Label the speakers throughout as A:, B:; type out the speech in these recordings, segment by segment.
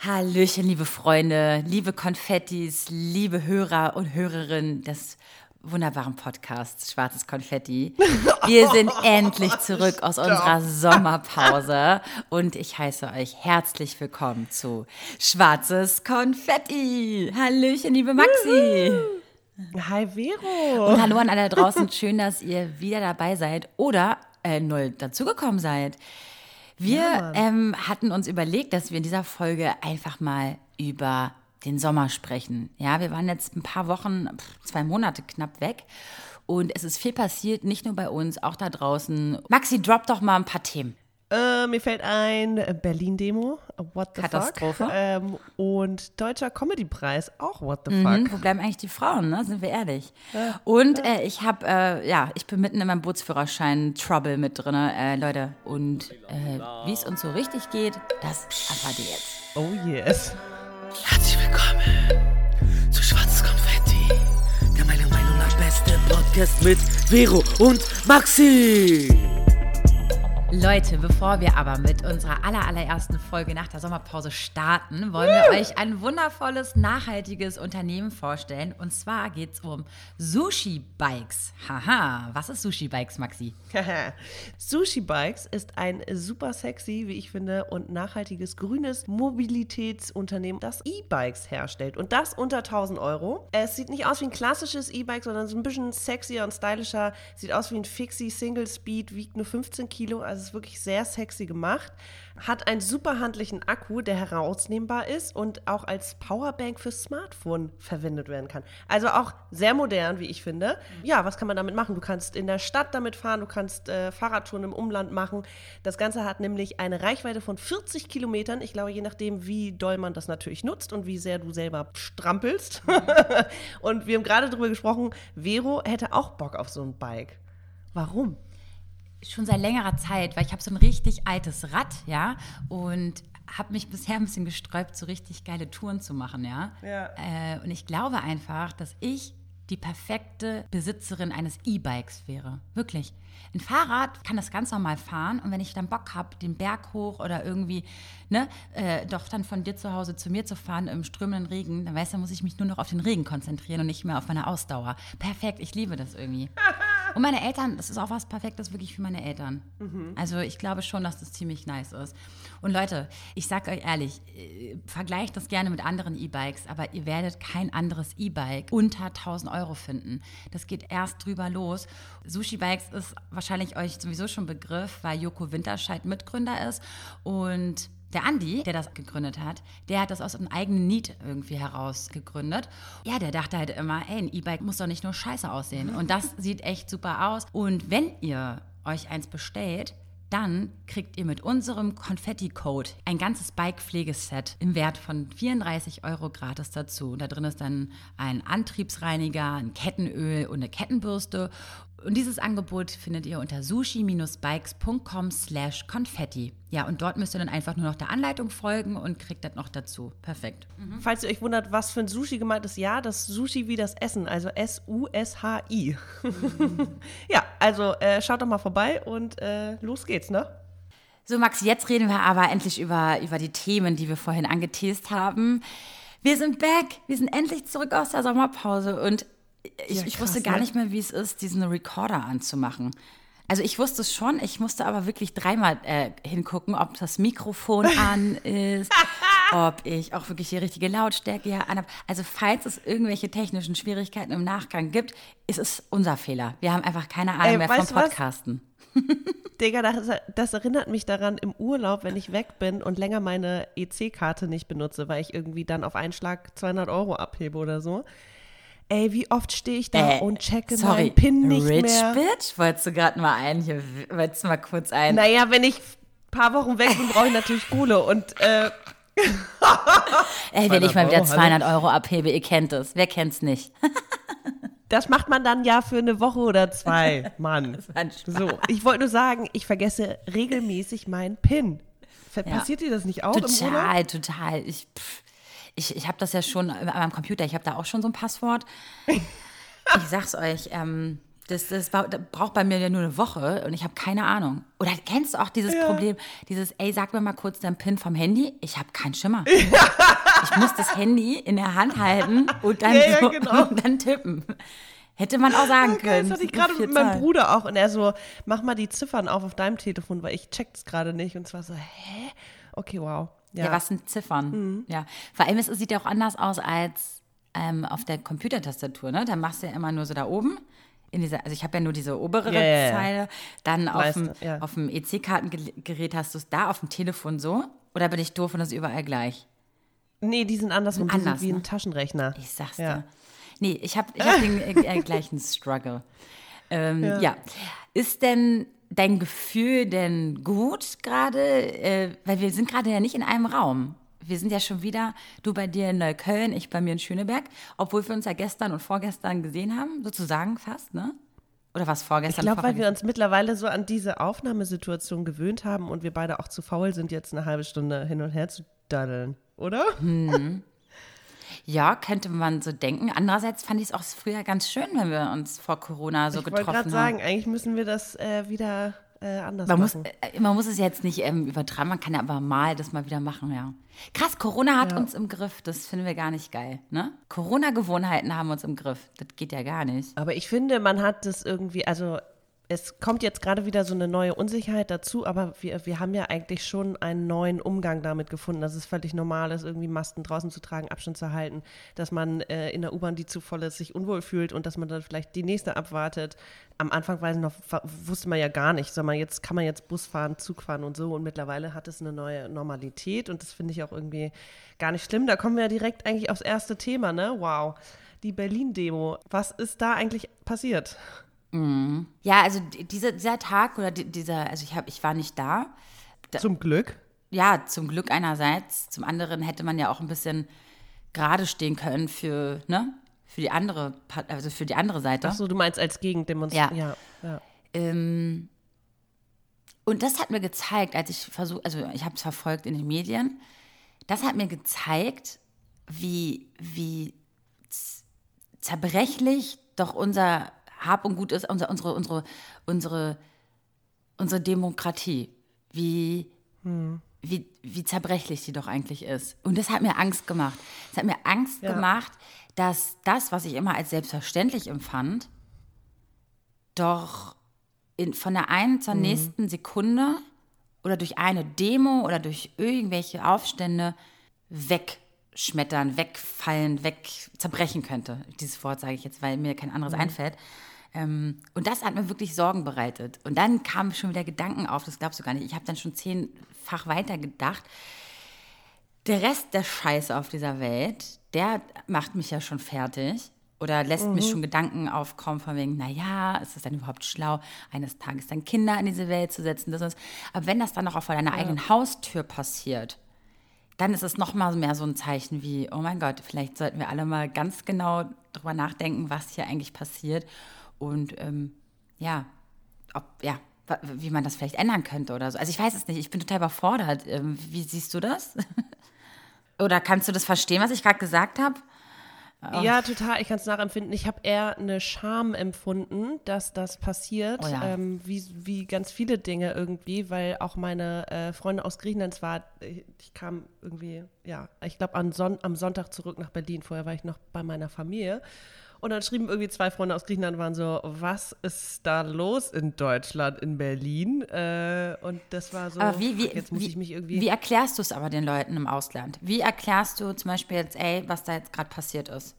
A: Hallöchen, liebe Freunde, liebe Konfettis, liebe Hörer und Hörerinnen des wunderbaren Podcasts Schwarzes Konfetti. Wir sind endlich zurück aus unserer Sommerpause und ich heiße euch herzlich willkommen zu Schwarzes Konfetti. Hallöchen, liebe Maxi.
B: Hi Vero.
A: Und hallo an alle da draußen. Schön, dass ihr wieder dabei seid oder äh, neu dazugekommen seid. Wir
B: Ja,
A: ähm, hatten uns überlegt, dass wir in dieser Folge einfach mal über den Sommer sprechen. Ja, wir waren jetzt ein paar Wochen, zwei Monate knapp weg. Und es ist viel passiert, nicht nur bei uns, auch da draußen. Maxi, drop doch mal ein paar Themen.
B: Äh, mir fällt ein äh, Berlin-Demo, What the
A: Katastrophe.
B: fuck. Ähm, und Deutscher Comedy-Preis, auch What the
A: Mhm,
B: fuck.
A: wo bleiben eigentlich die Frauen, ne? Sind wir ehrlich. Und äh, ich habe, äh, ja, ich bin mitten in meinem Bootsführerschein Trouble mit drin, äh, Leute. Und äh, wie es uns so richtig geht, das erfahrt ihr jetzt.
B: Oh yes.
C: Herzlich willkommen zu Schwarzes Konfetti, der meiner Meinung nach beste Podcast mit Vero und Maxi.
A: Leute, bevor wir aber mit unserer aller, allerersten Folge nach der Sommerpause starten, wollen wir euch ein wundervolles, nachhaltiges Unternehmen vorstellen. Und zwar geht es um Sushi Bikes. Haha, was ist Sushi Bikes, Maxi?
B: Sushi Bikes ist ein super sexy, wie ich finde, und nachhaltiges grünes Mobilitätsunternehmen, das E-Bikes herstellt. Und das unter 1000 Euro. Es sieht nicht aus wie ein klassisches E-Bike, sondern so ein bisschen sexier und stylischer. Sieht aus wie ein Fixie Single Speed, wiegt nur 15 Kilo, also ist wirklich sehr sexy gemacht. Hat einen super handlichen Akku, der herausnehmbar ist und auch als Powerbank fürs Smartphone verwendet werden kann. Also auch sehr modern, wie ich finde. Ja, was kann man damit machen? Du kannst in der Stadt damit fahren, du kannst äh, Fahrradtouren im Umland machen. Das Ganze hat nämlich eine Reichweite von 40 Kilometern. Ich glaube, je nachdem, wie doll man das natürlich nutzt und wie sehr du selber strampelst. und wir haben gerade darüber gesprochen, Vero hätte auch Bock auf so ein Bike. Warum?
A: Schon seit längerer Zeit, weil ich habe so ein richtig altes Rad, ja, und habe mich bisher ein bisschen gesträubt, so richtig geile Touren zu machen, ja.
B: Ja.
A: Äh, und ich glaube einfach, dass ich die perfekte Besitzerin eines E-Bikes wäre. Wirklich. Ein Fahrrad kann das ganz normal fahren und wenn ich dann Bock habe, den Berg hoch oder irgendwie, ne, äh, doch dann von dir zu Hause zu mir zu fahren im strömenden Regen, dann weißt du, muss ich mich nur noch auf den Regen konzentrieren und nicht mehr auf meine Ausdauer. Perfekt, ich liebe das irgendwie. Und meine Eltern, das ist auch was Perfektes wirklich für meine Eltern. Also ich glaube schon, dass das ziemlich nice ist. Und Leute, ich sag euch ehrlich, äh, vergleicht das gerne mit anderen E-Bikes, aber ihr werdet kein anderes E-Bike unter 1000 Euro finden. Das geht erst drüber los. Sushi Bikes ist wahrscheinlich euch sowieso schon Begriff, weil Joko Winterscheid Mitgründer ist und der Andi, der das gegründet hat, der hat das aus einem eigenen Need irgendwie heraus gegründet. Ja, der dachte halt immer, ey, ein E-Bike muss doch nicht nur scheiße aussehen. Und das sieht echt super aus. Und wenn ihr euch eins bestellt, dann kriegt ihr mit unserem Konfetti-Code ein ganzes Bike-Pflegeset im Wert von 34 Euro gratis dazu. Da drin ist dann ein Antriebsreiniger, ein Kettenöl und eine Kettenbürste. Und dieses Angebot findet ihr unter sushi-bikes.com slash konfetti. Ja, und dort müsst ihr dann einfach nur noch der Anleitung folgen und kriegt das noch dazu. Perfekt.
B: Falls ihr euch wundert, was für ein Sushi gemeint ist, ja, das Sushi wie das Essen, also S-U-S-H-I. ja, also äh, schaut doch mal vorbei und äh, los geht's, ne?
A: So, Max, jetzt reden wir aber endlich über, über die Themen, die wir vorhin angeteased haben. Wir sind back. Wir sind endlich zurück aus der Sommerpause und ich,
B: Ja,
A: ich
B: krass,
A: wusste gar
B: ne?
A: nicht mehr, wie es ist, diesen Recorder anzumachen. Also ich wusste es schon, ich musste aber wirklich dreimal äh, hingucken, ob das Mikrofon an ist, ob ich auch wirklich die richtige Lautstärke hier an habe. Also falls es irgendwelche technischen Schwierigkeiten im Nachgang gibt, ist es unser Fehler. Wir haben einfach keine Ahnung
B: Ey,
A: mehr vom? Podcasten.
B: Digga, das, das erinnert mich daran im Urlaub, wenn ich weg bin und länger meine EC-Karte nicht benutze, weil ich irgendwie dann auf einen Schlag 200 Euro abhebe oder so. Ey, wie oft stehe ich da
A: Äh,
B: und checke
A: sorry,
B: meinen PIN nicht
A: Rich
B: mehr.
A: Bitch? Wolltest du gerade mal ein, hier, wolltest du mal kurz ein.
B: Naja, wenn ich ein paar Wochen weg bin, brauche ich natürlich Kohle und äh,
A: Ey, wenn ich
B: 200
A: mal wieder
B: Euro,
A: 200 Euro abhebe, ihr kennt es. Wer kennt's nicht?
B: das macht man dann ja für eine Woche oder zwei, Mann. So, ich wollte nur sagen, ich vergesse regelmäßig meinen PIN. Ver-
A: Ja.
B: Passiert dir das nicht auch?
A: Total, total. Ich, pff, ich, ich habe das ja schon an meinem Computer, ich habe da auch schon so ein Passwort. Ich sag's euch, ähm, Das, das braucht bei mir ja nur eine Woche und ich habe keine Ahnung. Oder kennst du auch dieses Problem, dieses, ey, sag mir mal kurz deinen PIN vom Handy? Ich habe keinen Schimmer. Ich muss das Handy in der Hand halten und dann,
B: Ja, ja,
A: so,
B: genau.
A: und dann tippen. Hätte man auch sagen
B: Okay,
A: können.
B: das hatte ich gerade mit meinem. Bruder auch. Und er so, mach mal die Ziffern auf auf deinem Telefon, weil ich check's gerade nicht. Und zwar so, hä? Okay, wow.
A: Ja, was sind Ziffern?
B: Mhm.
A: Ja. Vor allem, es sieht ja auch anders aus als ähm, auf der Computertastatur. Ne? Da machst du ja immer nur so da oben. In dieser, also ich habe ja nur diese obere
B: Ja, ja, ja.
A: Zeile. Dann auf dem,
B: ja.
A: auf dem EC-Kartengerät hast du es da, auf dem Telefon so. Oder bin ich doof und das ist überall gleich?
B: Nee, die sind andersrum. Die
A: Anders,
B: sind wie
A: ne?
B: ein Taschenrechner.
A: Ich sag's
B: Ja.
A: dir. Nee, ich habe ich hab den äh, gleichen Struggle. Ähm, ja. Ist denn dein Gefühl denn gut gerade? Äh, weil wir sind gerade ja nicht in einem Raum. Wir sind ja schon wieder, du bei dir in Neukölln, ich bei mir in Schöneberg, obwohl wir uns ja gestern und vorgestern gesehen haben, sozusagen fast, ne? Oder was
B: Ich
A: vorgestern?
B: glaube, weil wir uns mittlerweile so an diese Aufnahmesituation gewöhnt haben und wir beide auch zu faul sind, jetzt eine halbe Stunde hin und her zu daddeln, oder?
A: Ja, könnte man so denken. Andererseits fand ich es auch früher ganz schön, wenn wir uns vor Corona so
B: ich wollte
A: getroffen
B: gerade
A: haben.
B: sagen, eigentlich müssen wir das äh, wieder äh, anders
A: Man muss,
B: machen.
A: äh, man muss es jetzt nicht ähm, übertreiben, man kann ja aber mal das mal wieder machen, ja. Krass, Corona hat
B: Ja.
A: uns im Griff, das finden wir gar nicht geil, ne? Corona-Gewohnheiten haben uns im Griff, das geht ja gar nicht.
B: Aber ich finde, man hat das irgendwie, also es kommt jetzt gerade wieder so eine neue Unsicherheit dazu, aber wir, wir haben ja eigentlich schon einen neuen Umgang damit gefunden, dass es völlig normal ist, irgendwie Masken draußen zu tragen, Abstand zu halten, dass man äh, in der U-Bahn, die zu voll ist, sich unwohl fühlt und dass man dann vielleicht die nächste abwartet. Am Anfang weiß ich noch, wusste man ja gar nicht, mal, jetzt kann man jetzt Bus fahren, Zug fahren und so und mittlerweile hat es eine neue Normalität und das finde ich auch irgendwie gar nicht schlimm. Da kommen wir ja direkt eigentlich aufs erste Thema, ne? Wow. Die Berlin-Demo. Was ist da eigentlich passiert?
A: Ja, also die- dieser, dieser Tag oder die, dieser, also ich, hab, ich war nicht da.
B: Zum Glück.
A: Ja, zum Glück einerseits, zum anderen hätte man ja auch ein bisschen gerade stehen können für, ne? Für die andere, also für die andere Seite.
B: Ach so, du meinst als Gegendemonstration.
A: Ja.
B: Ja, ja.
A: Ähm, und das hat mir gezeigt, als ich versuche, also ich habe es verfolgt in den Medien, das hat mir gezeigt, wie, wie zerbrechlich doch unser Hab und Gut ist, unser, unsere, unsere, unsere, unsere Demokratie. Wie, wie, wie zerbrechlich die doch eigentlich ist. Und das hat mir Angst gemacht. Es hat mir Angst
B: Ja.
A: gemacht, dass das, was ich immer als selbstverständlich empfand, doch in, von der einen zur nächsten Sekunde oder durch eine Demo oder durch irgendwelche Aufstände wegschmettern, wegfallen, weg zerbrechen könnte. Dieses Wort sage ich jetzt, weil mir kein anderes einfällt. Ähm, und das hat mir wirklich Sorgen bereitet. Und dann kamen schon wieder Gedanken auf, das glaubst du gar nicht. Ich habe dann schon zehnfach weitergedacht. Der Rest der Scheiße auf dieser Welt, der macht mich ja schon fertig. Oder lässt mich schon Gedanken aufkommen von wegen, naja, ist es denn überhaupt schlau, eines Tages dann Kinder in diese Welt zu setzen? Das aber wenn das dann noch auch vor deiner eigenen Haustür passiert, dann ist es noch mal mehr so ein Zeichen wie, oh mein Gott, vielleicht sollten wir alle mal ganz genau drüber nachdenken, was hier eigentlich passiert und ähm, ja, ob, ja, wie man das vielleicht ändern könnte oder so. Also ich weiß es nicht, ich bin total überfordert. Ähm, wie siehst du das? oder kannst du das verstehen, was ich gerade gesagt habe?
B: Ja, total. Ich kann es nachempfinden. Ich habe eher eine Scham empfunden, dass das passiert,
A: Oh ja.
B: ähm, wie, wie ganz viele Dinge irgendwie, weil auch meine äh, Freunde aus Griechenland, es war, ich kam irgendwie, ja, ich glaube Son am Sonntag zurück nach Berlin. Vorher war ich noch bei meiner Familie. Und dann schrieben irgendwie zwei Freunde aus Griechenland, waren so, was ist da los in Deutschland, in Berlin? Äh, und das war so,
A: Aber wie, wie,
B: jetzt muss
A: wie,
B: ich mich irgendwie...
A: wie erklärst du es aber den Leuten im Ausland? Wie erklärst du zum Beispiel jetzt, ey, was da jetzt gerade passiert ist?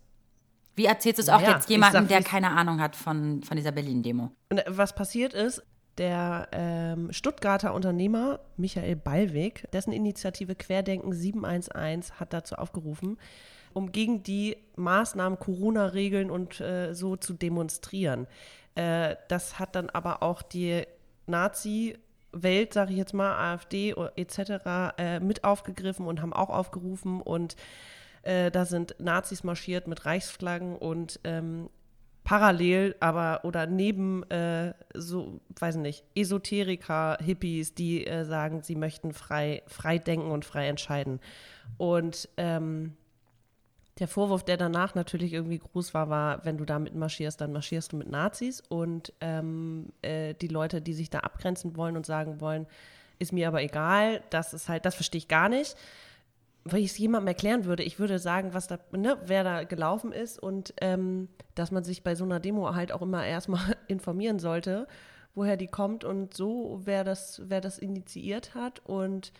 A: Wie erzählst du es auch
B: Naja,
A: jetzt
B: ich
A: jemandem, der keine Ahnung hat von, von dieser Berlin-Demo?
B: Und was passiert ist, der ähm, Stuttgarter Unternehmer Michael Ballweg, dessen Initiative Querdenken 711 hat dazu aufgerufen, um gegen die Maßnahmen, Corona-Regeln und äh, so zu demonstrieren. Äh, das hat dann aber auch die Nazi-Welt, sage ich jetzt mal, AfD etc., äh, mit aufgegriffen und haben auch aufgerufen und äh, da sind Nazis marschiert mit Reichsflaggen und ähm, parallel, aber oder neben äh, so, weiß nicht, Esoteriker, Hippies, die äh, sagen, sie möchten frei, frei denken und frei entscheiden. Und ähm, Der Vorwurf, der danach natürlich irgendwie groß war, war, wenn du da mitmarschierst, dann marschierst du mit Nazis. Und ähm, äh, die Leute, die sich da abgrenzen wollen und sagen wollen, ist mir aber egal, das ist halt, das verstehe ich gar nicht. Weil ich es jemandem erklären würde, ich würde sagen, was da, ne, wer da gelaufen ist und ähm, dass man sich bei so einer Demo halt auch immer erstmal informieren sollte, woher die kommt und so, wer das, wer das initiiert hat. Und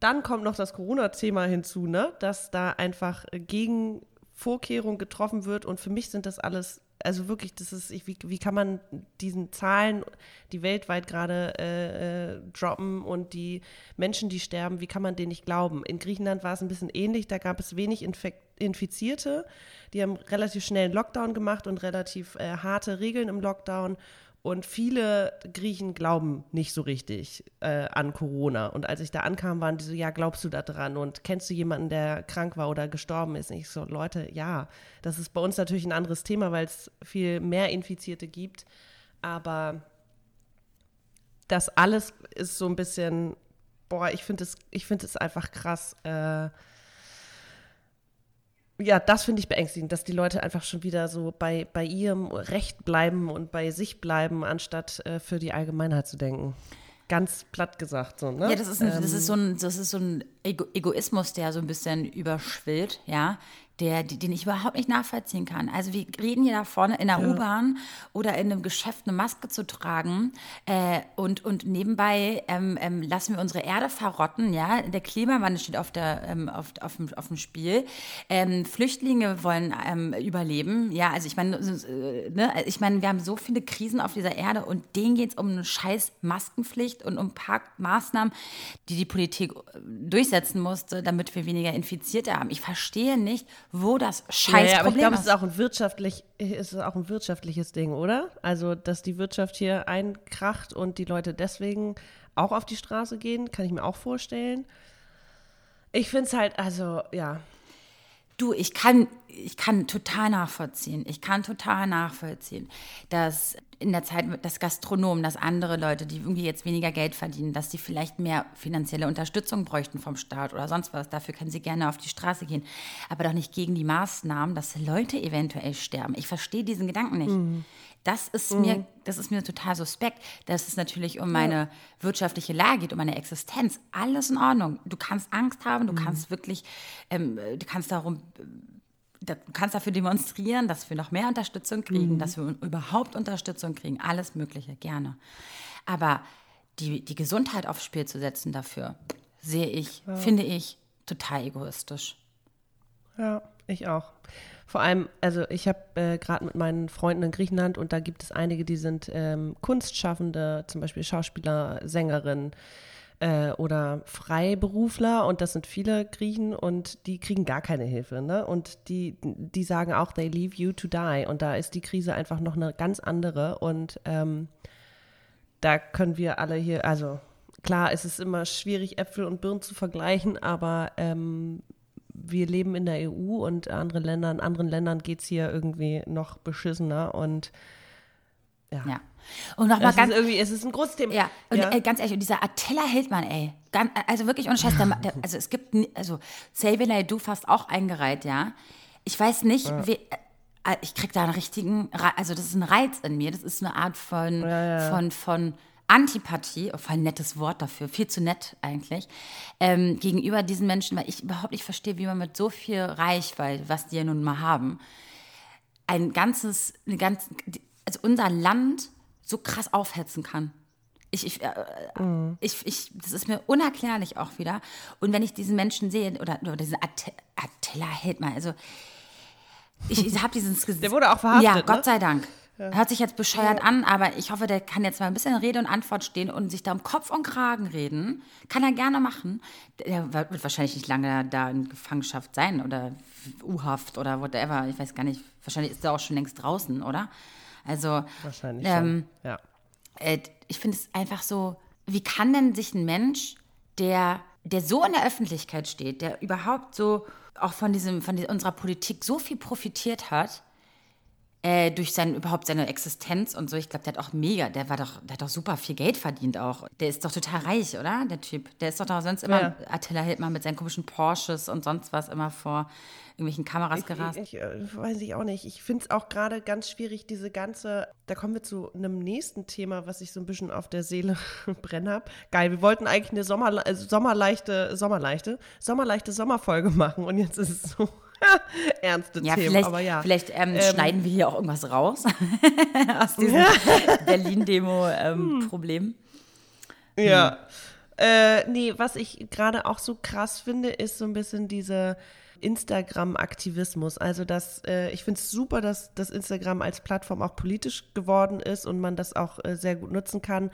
B: dann kommt noch das Corona-Thema hinzu, ne? dass da einfach gegen Vorkehrungen getroffen wird. Und für mich sind das alles, also wirklich, das ist, ich, wie, wie kann man diesen Zahlen, die weltweit gerade äh, äh, droppen und die Menschen, die sterben, wie kann man denen nicht glauben? In Griechenland war es ein bisschen ähnlich, da gab es wenig Infekt Infizierte. Die haben relativ schnell einen Lockdown gemacht und relativ äh, harte Regeln im Lockdown. Und viele Griechen glauben nicht so richtig äh, an Corona. Und als ich da ankam, waren die so, ja, glaubst du da dran? Und kennst du jemanden, der krank war oder gestorben ist? Und ich so, Leute, ja, das ist bei uns natürlich ein anderes Thema, weil es viel mehr Infizierte gibt. Aber das alles ist so ein bisschen, boah, ich finde es, es einfach krass. Äh, ja, das finde ich beängstigend, dass die Leute einfach schon wieder so bei, bei ihrem Recht bleiben und bei sich bleiben, anstatt äh, für die Allgemeinheit zu denken. Ganz platt gesagt, so, ne?
A: Ja, das ist, ein, ähm, das ist so ein, das ist so ein Ego Egoismus, der so ein bisschen überschwillt, ja der, den ich überhaupt nicht nachvollziehen kann. Also wir reden hier da vorne in der ja. U-Bahn oder in einem Geschäft eine Maske zu tragen äh, und, und nebenbei ähm, ähm, lassen wir unsere Erde verrotten. Ja, der Klimawandel steht auf, der, ähm, auf, auf, dem, auf dem Spiel. Ähm, Flüchtlinge wollen ähm, überleben. Ja, also ich meine, äh, ne, ich meine, wir haben so viele Krisen auf dieser Erde und denen geht es um eine scheiß Maskenpflicht und um ein paar Maßnahmen, die die Politik durchsetzen musste, damit wir weniger Infizierte haben. Ich verstehe nicht, wo das Scheißproblem ja, aber ich
B: glaube, es ist auch ein wirtschaftlich, ist auch ein wirtschaftliches Ding, oder? Also, dass die Wirtschaft hier einkracht und die Leute deswegen auch auf die Straße gehen, kann ich mir auch vorstellen. Ich finde es halt, also, ja.
A: Du, ich kann, ich kann total nachvollziehen. Ich kann total nachvollziehen, dass in der Zeit, dass Gastronomen, dass andere Leute, die irgendwie jetzt weniger Geld verdienen, dass die vielleicht mehr finanzielle Unterstützung bräuchten vom Staat oder sonst was. Dafür können sie gerne auf die Straße gehen. Aber doch nicht gegen die Maßnahmen, dass Leute eventuell sterben. Ich verstehe diesen Gedanken nicht. Mhm. Das ist mhm. mir, das ist mir total suspekt, dass es natürlich um meine ja. wirtschaftliche Lage geht, um meine Existenz. Alles in Ordnung. Du kannst Angst haben, du mhm. kannst wirklich, ähm, du kannst darum du kannst dafür demonstrieren, dass wir noch mehr Unterstützung kriegen, mhm. dass wir überhaupt Unterstützung kriegen, alles Mögliche, gerne. Aber die, die Gesundheit aufs Spiel zu setzen dafür, sehe ich, ja. finde ich total egoistisch.
B: Ja, ich auch. Vor allem, also ich habe äh, gerade mit meinen Freunden in Griechenland und da gibt es einige, die sind ähm, Kunstschaffende, zum Beispiel Schauspieler, Sängerinnen, äh, oder Freiberufler und das sind viele Griechen und die kriegen gar keine Hilfe. Ne? Und die, die sagen auch, they leave you to die. Und da ist die Krise einfach noch eine ganz andere. Und ähm, da können wir alle hier, also klar, es ist immer schwierig, Äpfel und Birnen zu vergleichen, aber ähm, wir leben in der EU und andere Länder, in anderen Ländern geht es hier irgendwie noch beschissener und ja.
A: ja. Und nochmal ganz.
B: Ist irgendwie, es ist ein großes Thema.
A: Ja, und ja. Äh, ganz ehrlich, und dieser Attila Hildmann, ey. Ganz, also wirklich ohne Scheiß, der, der, also es gibt, also Xavier du fast auch eingereiht, ja. Ich weiß nicht, ja. wie, äh, ich krieg da einen richtigen, also das ist ein Reiz in mir, das ist eine Art von, ja, von, von Antipathie, oh, voll ein nettes Wort dafür, viel zu nett eigentlich, ähm, gegenüber diesen Menschen, weil ich überhaupt nicht verstehe, wie man mit so viel Reichweite, was die ja nun mal haben, ein ganzes, eine ganz, also unser Land so krass aufhetzen kann. Ich, ich, äh, mhm. ich, ich, das ist mir unerklärlich auch wieder. Und wenn ich diesen Menschen sehe, oder, oder diesen Att Attila Hildmann, also ich, ich habe dieses
B: Gesicht. Der wurde auch verhaftet.
A: Ja, Gott ne? sei Dank. Ja. Hört sich jetzt bescheuert ja. an, aber ich hoffe, der kann jetzt mal ein bisschen Rede und Antwort stehen und sich da um Kopf und Kragen reden. Kann er gerne machen. Der wird wahrscheinlich nicht lange da in Gefangenschaft sein oder U-Haft oder whatever. Ich weiß gar nicht. Wahrscheinlich ist er auch schon längst draußen, oder? Also
B: wahrscheinlich ähm,
A: ja. Äh, ich finde es einfach so, wie kann denn sich ein Mensch, der, der so in der Öffentlichkeit steht, der überhaupt so auch von diesem, von unserer Politik so viel profitiert hat, äh, durch sein, überhaupt seine Existenz und so. Ich glaube, der hat auch mega, der war doch, der hat doch super viel Geld verdient auch. Der ist doch total reich, oder? Der Typ. Der ist doch, doch sonst immer,
B: Ja.
A: Attila Hildmann mit seinen komischen Porsches und sonst was immer vor irgendwelchen Kameras gerast.
B: Ich, ich, äh, weiß ich auch nicht. Ich finde es auch gerade ganz schwierig, diese ganze. Da kommen wir zu einem nächsten Thema, was ich so ein bisschen auf der Seele brennen habe. Geil, wir wollten eigentlich eine Sommer, äh, sommerleichte, sommerleichte, sommerleichte Sommerfolge machen und jetzt ist es so ernste
A: Ja,
B: Themen.
A: vielleicht,
B: Aber ja.
A: vielleicht ähm, schneiden wir hier auch irgendwas raus aus diesem Berlin-Demo-Problem.
B: Ja. Äh, nee, was ich gerade auch so krass finde, ist so ein bisschen diese Instagram-Aktivismus. Also das, äh, ich finde es super, dass das Instagram als Plattform auch politisch geworden ist und man das auch äh, sehr gut nutzen kann.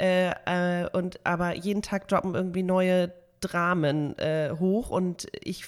B: Äh, äh, und aber jeden Tag droppen irgendwie neue Dramen äh, hoch und ich,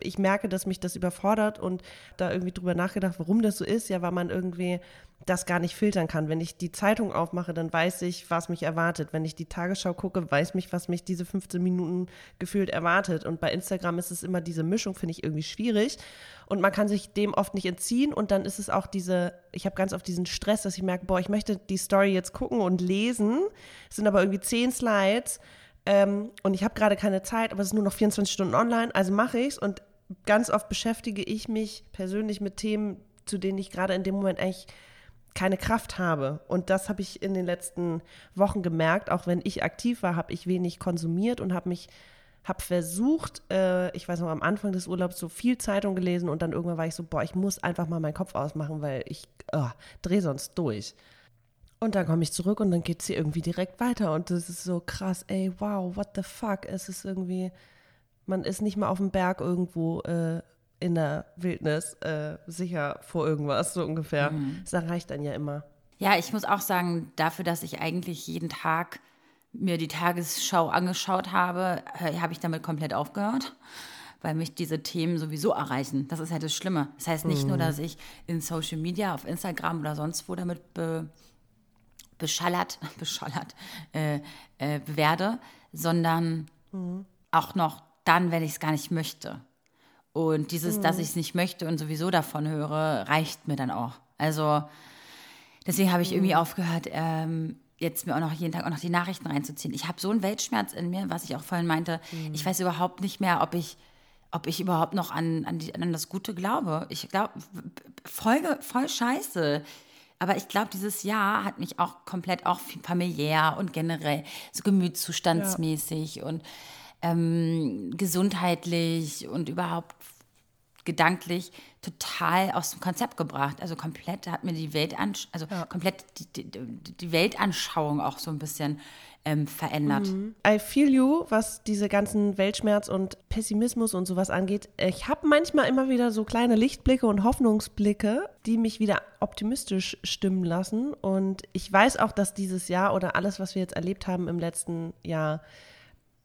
B: ich merke, dass mich das überfordert und da irgendwie drüber nachgedacht, warum das so ist. Ja, weil man irgendwie das gar nicht filtern kann. Wenn ich die Zeitung aufmache, dann weiß ich, was mich erwartet. Wenn ich die Tagesschau gucke, weiß mich, was mich diese 15 Minuten gefühlt erwartet. Und bei Instagram ist es immer diese Mischung, finde ich irgendwie schwierig. Und man kann sich dem oft nicht entziehen. Und dann ist es auch diese, ich habe ganz oft diesen Stress, dass ich merke, boah, ich möchte die Story jetzt gucken und lesen. Es sind aber irgendwie zehn Slides. Ähm, und ich habe gerade keine Zeit, aber es ist nur noch 24 Stunden online, also mache ich es und ganz oft beschäftige ich mich persönlich mit Themen, zu denen ich gerade in dem Moment eigentlich keine Kraft habe. Und das habe ich in den letzten Wochen gemerkt. Auch wenn ich aktiv war, habe ich wenig konsumiert und habe mich, habe versucht, äh, ich weiß noch, am Anfang des Urlaubs so viel Zeitung gelesen und dann irgendwann war ich so, boah, ich muss einfach mal meinen Kopf ausmachen, weil ich oh, drehe sonst durch. Und dann komme ich zurück und dann geht sie irgendwie direkt weiter. Und das ist so krass, ey, wow, what the fuck? Es ist irgendwie, man ist nicht mal auf dem Berg irgendwo äh, in der Wildnis äh, sicher vor irgendwas, so ungefähr. Das reicht dann ja immer.
A: Ja, ich muss auch sagen, dafür, dass ich eigentlich jeden Tag mir die Tagesschau angeschaut habe, äh, habe ich damit komplett aufgehört, weil mich diese Themen sowieso erreichen. Das ist halt das Schlimme. Das heißt nicht nur, dass ich in Social Media, auf Instagram oder sonst wo damit be, beschallert, beschallert äh, äh, werde, sondern auch noch dann, wenn ich es gar nicht möchte. Und dieses, dass ich es nicht möchte und sowieso davon höre, reicht mir dann auch. Also deswegen habe ich irgendwie aufgehört, ähm, jetzt mir auch noch jeden Tag auch noch die Nachrichten reinzuziehen. Ich habe so einen Weltschmerz in mir, was ich auch vorhin meinte. Ich weiß überhaupt nicht mehr, ob ich, ob ich überhaupt noch an, an, die, an das Gute glaube. Ich glaube, voll, voll scheiße. Aber ich glaube, dieses Jahr hat mich auch komplett auch familiär und generell so gemütszustandsmäßig und ähm, gesundheitlich und überhaupt gedanklich total aus dem Konzept gebracht. Also komplett hat mir die Weltansch also komplett die, die, die Weltanschauung auch so ein bisschen ähm, verändert.
B: I feel you, was diese ganzen Weltschmerz und Pessimismus und sowas angeht. Ich habe manchmal immer wieder so kleine Lichtblicke und Hoffnungsblicke, die mich wieder optimistisch stimmen lassen. Und ich weiß auch, dass dieses Jahr oder alles, was wir jetzt erlebt haben im letzten Jahr,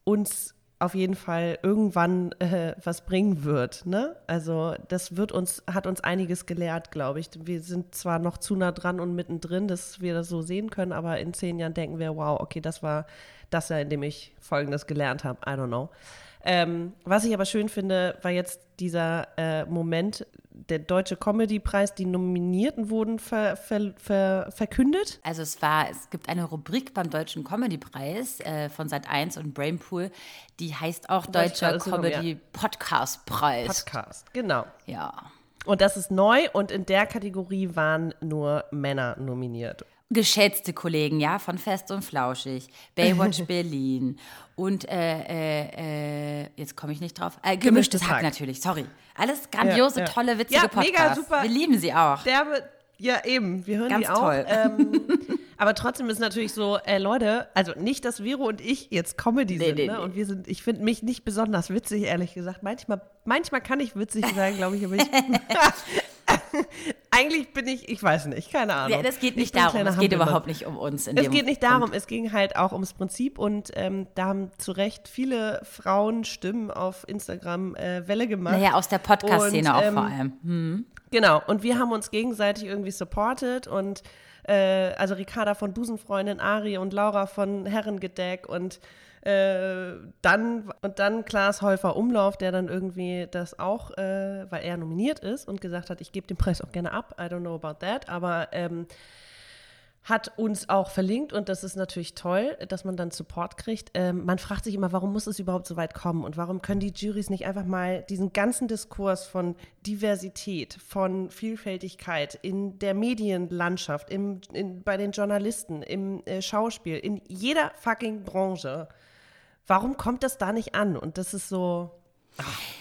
B: uns auf jeden Fall irgendwann äh, was bringen wird. Ne? Also das wird uns, hat uns einiges gelehrt, glaube ich. Wir sind zwar noch zu nah dran und mittendrin, dass wir das so sehen können, aber in zehn Jahren denken wir, wow, okay, das war das Jahr, in dem ich Folgendes gelernt habe. I don't know. Ähm, was ich aber schön finde, war jetzt dieser äh, Moment, der Deutsche Comedy-Preis, die Nominierten wurden ver, ver, ver, verkündet.
A: Also es war, es gibt eine Rubrik beim Deutschen Comedy-Preis äh, von Sat1 und Brainpool, die heißt auch Deutscher. Comedy-Podcast-Preis.
B: Podcast, genau.
A: Ja.
B: Und das ist neu und in der Kategorie waren nur Männer nominiert.
A: Geschätzte Kollegen, ja, von Fest und Flauschig, Baywatch Berlin und äh, äh, äh, jetzt komme ich nicht drauf, äh, gemischtes Hack
B: Hack.
A: natürlich, sorry. Alles grandiose,
B: Ja, ja.
A: tolle, witzige
B: Ja,
A: Podcasts.
B: mega, super.
A: Wir lieben sie auch.
B: Derbe, ja eben, wir hören
A: Ganz
B: die auch.
A: toll.
B: Ähm, aber trotzdem ist natürlich so, äh, Leute, also nicht, dass Vero und ich jetzt Comedy
A: Nee,
B: sind,
A: nee,
B: ne?
A: nee.
B: Und wir sind, ich finde mich nicht besonders witzig, ehrlich gesagt. Manchmal, manchmal kann ich witzig sein, glaube ich, aber ich. Eigentlich bin ich, ich weiß nicht, keine Ahnung.
A: Ja, das geht
B: Ich
A: nicht darum, es geht überhaupt nicht um uns.
B: Es geht nicht
A: Punkt.
B: darum, es ging halt auch ums Prinzip und ähm, da haben zu Recht viele Frauenstimmen auf Instagram äh, Welle gemacht.
A: Naja, aus der Podcast-Szene auch
B: ähm,
A: vor allem. Hm.
B: Genau, und wir haben uns gegenseitig irgendwie supported und äh, also Ricarda von Busenfreundin, Ari und Laura von Herrengedeck und äh, dann und dann Klaas Häufer Umlauf, der dann irgendwie das auch, äh, weil er nominiert ist und gesagt hat, ich gebe den Preis auch gerne ab. I don't know about that, aber ähm, hat uns auch verlinkt und das ist natürlich toll, dass man dann Support kriegt. Ähm, man fragt sich immer, warum muss es überhaupt so weit kommen und warum können die Juries nicht einfach mal diesen ganzen Diskurs von Diversität, von Vielfältigkeit in der Medienlandschaft, im, in, bei den Journalisten, im äh, Schauspiel, in jeder fucking Branche, warum kommt das da nicht an? Und das ist so,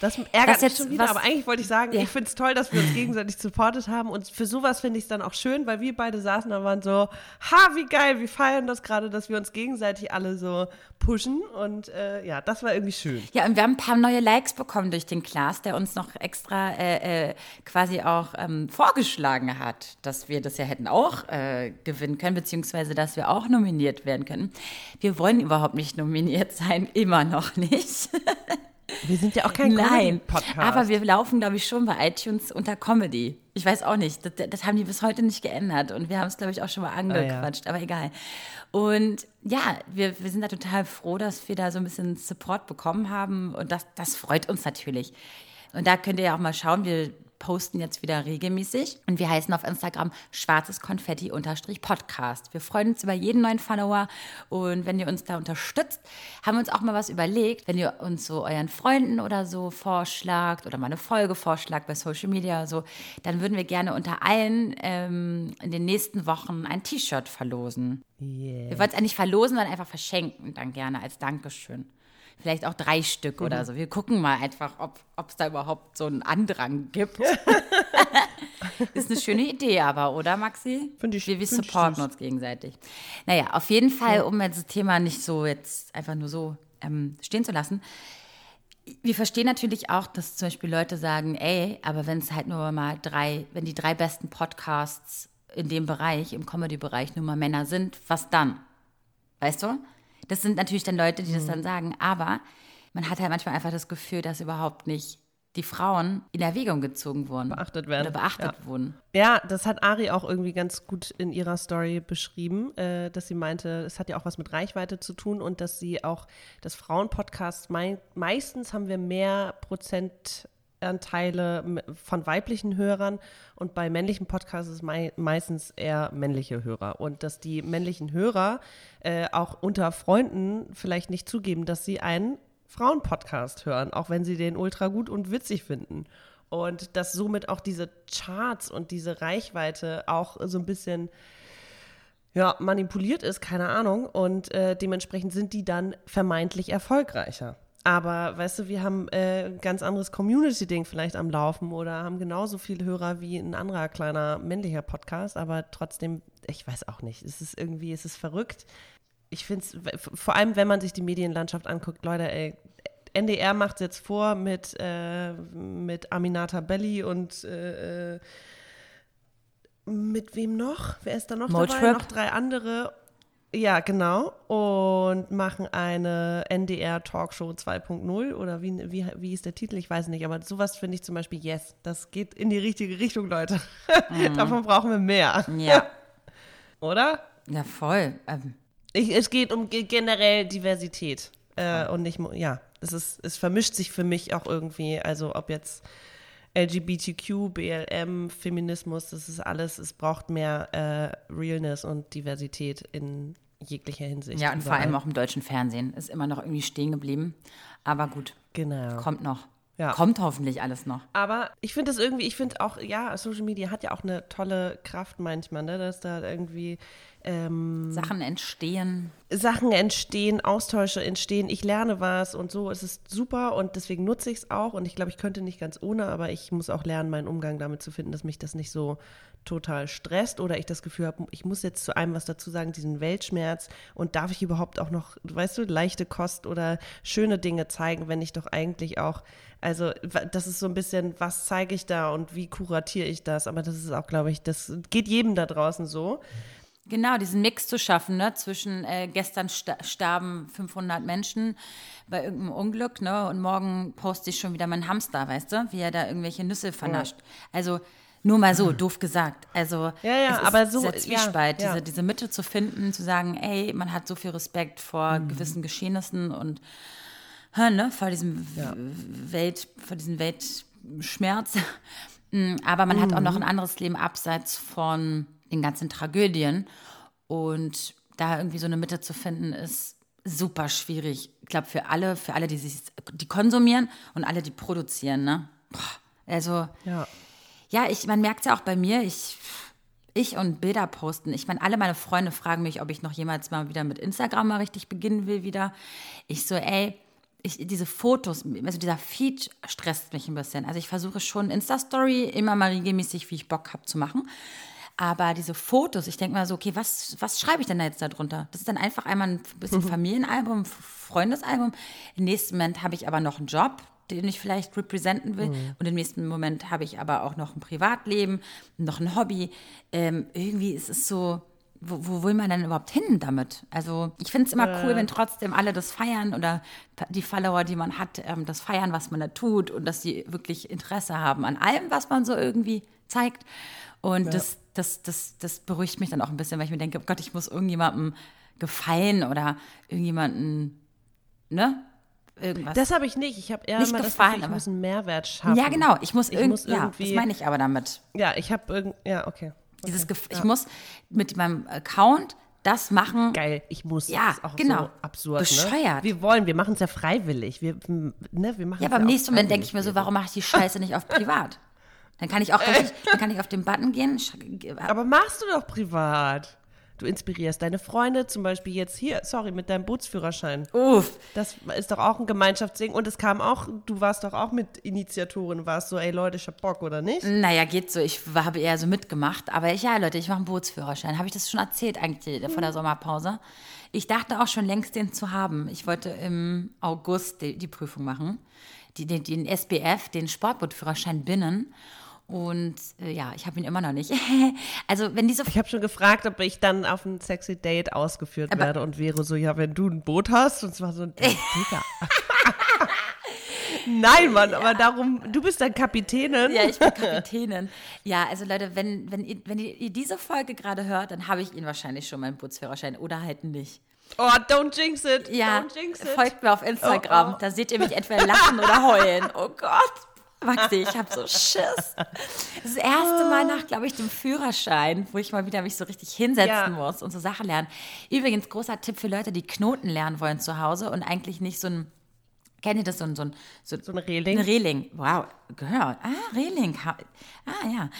B: das ärgert das mich schon wieder, was, aber eigentlich wollte ich sagen, ja. ich finde es toll, dass wir uns gegenseitig supportet haben und für sowas finde ich es dann auch schön, weil wir beide saßen da waren so, ha, wie geil, wir feiern das gerade, dass wir uns gegenseitig alle so pushen und äh, ja, das war irgendwie schön.
A: Ja, und wir haben ein paar neue Likes bekommen durch den Klaas, der uns noch extra äh, äh, quasi auch ähm, vorgeschlagen hat, dass wir das ja hätten auch äh, gewinnen können, beziehungsweise dass wir auch nominiert werden können. Wir wollen überhaupt nicht nominiert sein, immer noch nicht.
B: Wir sind ja auch kein
A: Comedy-Podcast. Aber wir laufen, glaube ich, schon bei iTunes unter Comedy. Ich weiß auch nicht. Das, das haben die bis heute nicht geändert. Und wir haben es, glaube ich, auch schon mal angequatscht. Ah, ja. Aber egal. Und ja, wir, wir sind da total froh, dass wir da so ein bisschen Support bekommen haben. Und das, das freut uns natürlich. Und da könnt ihr ja auch mal schauen. Wir posten jetzt wieder regelmäßig und wir heißen auf Instagram schwarzes Konfetti-Podcast. Wir freuen uns über jeden neuen Follower und wenn ihr uns da unterstützt, haben wir uns auch mal was überlegt, wenn ihr uns so euren Freunden oder so vorschlagt oder mal eine Folge vorschlagt bei Social Media oder so, dann würden wir gerne unter allen ähm, in den nächsten Wochen ein T-Shirt verlosen. Yeah. Wir wollen es eigentlich verlosen, sondern einfach verschenken dann gerne als Dankeschön vielleicht auch drei Stück mhm. oder so. Wir gucken mal einfach, ob es da überhaupt so einen Andrang gibt. ist eine schöne Idee aber, oder Maxi?
B: Finde ich.
A: Wir, wir supporten uns gegenseitig. Naja, auf jeden Fall, um jetzt das Thema nicht so jetzt einfach nur so ähm, stehen zu lassen. Wir verstehen natürlich auch, dass zum Beispiel Leute sagen, ey, aber wenn es halt nur mal drei, wenn die drei besten Podcasts in dem Bereich, im Comedy-Bereich nur mal Männer sind, was dann? Weißt du? Das sind natürlich dann Leute, die das mhm. dann sagen, aber man hat halt manchmal einfach das Gefühl, dass überhaupt nicht die Frauen in Erwägung gezogen wurden.
B: Beachtet werden.
A: Oder beachtet
B: ja.
A: wurden.
B: Ja, das hat Ari auch irgendwie ganz gut in ihrer Story beschrieben, äh, dass sie meinte, es hat ja auch was mit Reichweite zu tun und dass sie auch, das Frauenpodcast, mei meistens haben wir mehr Prozent Anteile von weiblichen Hörern und bei männlichen Podcasts ist mei meistens eher männliche Hörer. Und dass die männlichen Hörer äh, auch unter Freunden vielleicht nicht zugeben, dass sie einen Frauenpodcast hören, auch wenn sie den ultra gut und witzig finden. Und dass somit auch diese Charts und diese Reichweite auch so ein bisschen ja, manipuliert ist, keine Ahnung. Und äh, dementsprechend sind die dann vermeintlich erfolgreicher. Aber weißt du, wir haben äh, ein ganz anderes Community-Ding vielleicht am Laufen oder haben genauso viele Hörer wie ein anderer kleiner männlicher Podcast, aber trotzdem, ich weiß auch nicht. Es ist irgendwie, es ist verrückt. Ich finde es, vor allem wenn man sich die Medienlandschaft anguckt, Leute, ey, NDR macht es jetzt vor mit, äh, mit Aminata Belli und äh, äh mit wem noch? Wer ist da noch
A: Motrip.
B: dabei? Noch drei andere. Ja, genau. Und machen eine NDR Talkshow 2.0 oder wie, wie, wie ist der Titel? Ich weiß nicht. Aber sowas finde ich zum Beispiel, yes, das geht in die richtige Richtung, Leute. Mhm. Davon brauchen wir mehr.
A: Ja.
B: oder?
A: Ja, voll. Ähm.
B: Ich, es geht um generell Diversität. Äh, und nicht, ja, es, ist, es vermischt sich für mich auch irgendwie. Also, ob jetzt. LGBTQ, BLM, Feminismus, das ist alles, es braucht mehr äh, Realness und Diversität in jeglicher Hinsicht.
A: Ja, und überall. vor allem auch im deutschen Fernsehen ist immer noch irgendwie stehen geblieben. Aber gut,
B: genau.
A: kommt noch. Ja. Kommt hoffentlich alles noch.
B: Aber ich finde das irgendwie, ich finde auch, ja, Social Media hat ja auch eine tolle Kraft manchmal, ne, dass da irgendwie ähm,
A: Sachen entstehen.
B: Sachen entstehen, Austausche entstehen, ich lerne was und so. Es ist super und deswegen nutze ich es auch. Und ich glaube, ich könnte nicht ganz ohne, aber ich muss auch lernen, meinen Umgang damit zu finden, dass mich das nicht so total stresst oder ich das Gefühl habe, ich muss jetzt zu einem was dazu sagen, diesen Weltschmerz und darf ich überhaupt auch noch, weißt du, leichte Kost oder schöne Dinge zeigen, wenn ich doch eigentlich auch, also das ist so ein bisschen, was zeige ich da und wie kuratiere ich das, aber das ist auch, glaube ich, das geht jedem da draußen so.
A: Genau, diesen Mix zu schaffen, ne, zwischen äh, gestern sta starben 500 Menschen bei irgendeinem Unglück, ne, und morgen poste ich schon wieder meinen Hamster, weißt du, wie er da irgendwelche Nüsse vernascht. Ja. Also Nur mal so, doof gesagt. Also,
B: Ja, ja, aber so-
A: dieser
B: ja,
A: Zwiespalt,
B: ja.
A: Diese, diese Mitte zu finden, zu sagen, ey, man hat so viel Respekt vor
B: Mhm.
A: gewissen Geschehnissen und hä, ne, vor diesem Welt, vor diesem Weltschmerz. Mm, Aber man hat auch
B: Mhm.
A: noch ein anderes Leben abseits von den ganzen Tragödien. Und da irgendwie so eine Mitte zu finden, ist super schwierig. Ich glaube, für alle, für alle, die sich, die konsumieren und alle, die produzieren, ne? Also,
B: Ja.
A: ja, ich, man merkt es ja auch bei mir, ich, ich und Bilder posten. Ich meine, alle meine Freunde fragen mich, ob ich noch jemals mal wieder mit Instagram mal richtig beginnen will wieder. Ich so, ey, ich, diese Fotos, also dieser Feed stresst mich ein bisschen. Also ich versuche schon Insta-Story immer mal regelmäßig, wie ich Bock habe zu machen. Aber diese Fotos, ich denke mal so, okay, was, was schreibe ich denn da jetzt da drunter? Das ist dann einfach einmal ein bisschen Familienalbum, Freundesalbum. Im nächsten Moment habe ich aber noch einen Job, den ich vielleicht representen will. Und im nächsten Moment habe ich aber auch noch ein Privatleben, noch ein Hobby. Ähm, irgendwie ist es so, wo, wo will man denn überhaupt hin damit? Also ich finde es immer cool, wenn trotzdem alle das feiern oder die Follower, die man hat, ähm, das feiern, was man da tut und dass sie wirklich Interesse haben an allem, was man so irgendwie zeigt. Und das, das, das, das beruhigt mich dann auch ein bisschen, weil ich mir denke, oh Gott, ich muss irgendjemandem gefallen oder irgendjemanden, ne? Irgendwas.
B: Das habe ich nicht. Ich habe eher
A: Nicht
B: immer das
A: gefallen,
B: Gefühl, ich muss einen Mehrwert schaffen.
A: ja, genau. Ich muss,
B: Ich muss
A: ja, das
B: irgendwie-
A: meine ich aber damit.
B: Ja, ich habe irgend. Ja, okay.
A: Dieses Gef Ich muss mit meinem Account das machen.
B: Geil, ich muss.
A: Ja,
B: das ist auch
A: genau.
B: so absurd.
A: Bescheuert.
B: Ne? Wir wollen, wir machen es ja freiwillig. Wir, ne, wir machen
A: Ja,
B: es
A: aber im
B: auch
A: nächsten Moment denke ich mir so, warum mache ich die Scheiße nicht auf privat? Dann kann ich auch richtig, dann kann ich auf den Button gehen. sch-
B: Aber machst du doch privat. Du inspirierst deine Freunde, zum Beispiel jetzt hier, sorry, mit deinem Bootsführerschein.
A: Uff.
B: Das ist doch auch ein Gemeinschaftsding. Und es kam auch, du warst doch auch mit Initiatorin, warst so, ey Leute, ich hab Bock, oder nicht?
A: Naja, geht so. Ich habe eher so mitgemacht. Aber ich, ja, Leute, ich mache einen Bootsführerschein. Habe ich das schon erzählt eigentlich vor der Sommerpause? Ich dachte auch schon längst, den zu haben. Ich wollte im August die, die Prüfung machen. Die, den, den SBF, den Sportbootführerschein binnen. Und äh, ja, ich habe ihn immer noch nicht. also, wenn diese
B: Ich habe schon gefragt, ob ich dann auf ein sexy Date ausgeführt
A: Aber-
B: werde und wäre so, ja, wenn du ein Boot hast. Und zwar so ein Digga. Nein, Mann, aber darum, du bist dann Kapitänin.
A: Ja, ich bin Kapitänin. Ja, also Leute, wenn, wenn, ihr, wenn ihr diese Folge gerade hört, dann habe ich ihn wahrscheinlich schon, meinen Bootsführerschein, oder halt nicht.
B: Oh, don't jinx it.
A: Ja,
B: don't jinx it.
A: folgt mir auf Instagram. Da seht ihr mich entweder lachen oder heulen. Oh Gott. Maxi, ich habe so Schiss. Das erste Mal nach, glaube ich, dem Führerschein, wo ich mal wieder mich so richtig hinsetzen
B: Ja.
A: muss und so Sachen lernen. Übrigens, großer Tipp für Leute, die Knoten lernen wollen zu Hause und eigentlich nicht so ein, kennt ihr das, so ein, so ein, so,
B: So ein Reling?
A: Ein Reling, wow, gehört. Ah, Reling. Ah, ja.